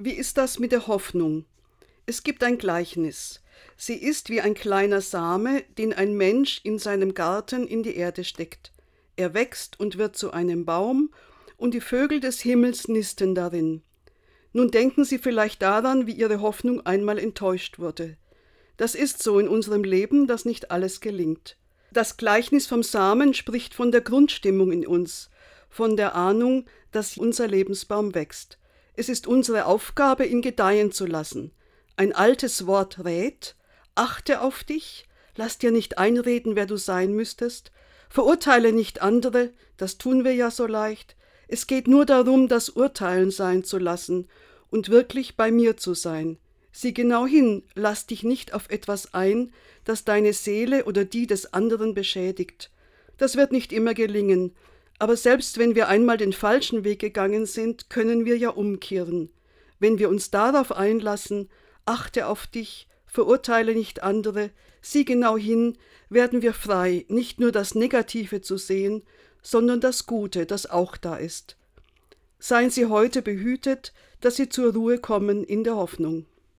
Wie ist das mit der Hoffnung? Es gibt ein Gleichnis. Sie ist wie ein kleiner Same, den ein Mensch in seinem Garten in die Erde steckt. Er wächst und wird zu einem Baum, und die Vögel des Himmels nisten darin. Nun denken Sie vielleicht daran, wie Ihre Hoffnung einmal enttäuscht wurde. Das ist so in unserem Leben, dass nicht alles gelingt. Das Gleichnis vom Samen spricht von der Grundstimmung in uns, von der Ahnung, dass unser Lebensbaum wächst. Es ist unsere Aufgabe, ihn gedeihen zu lassen. Ein altes Wort rät, achte auf dich, lass dir nicht einreden, wer du sein müsstest, verurteile nicht andere, das tun wir ja so leicht, es geht nur darum, das Urteilen sein zu lassen und wirklich bei mir zu sein. Sieh genau hin, lass dich nicht auf etwas ein, das deine Seele oder die des anderen beschädigt. Das wird nicht immer gelingen, aber selbst wenn wir einmal den falschen Weg gegangen sind, können wir ja umkehren. Wenn wir uns darauf einlassen, achte auf dich, verurteile nicht andere, sieh genau hin, werden wir frei, nicht nur das Negative zu sehen, sondern das Gute, das auch da ist. Seien Sie heute behütet, dass Sie zur Ruhe kommen in der Hoffnung.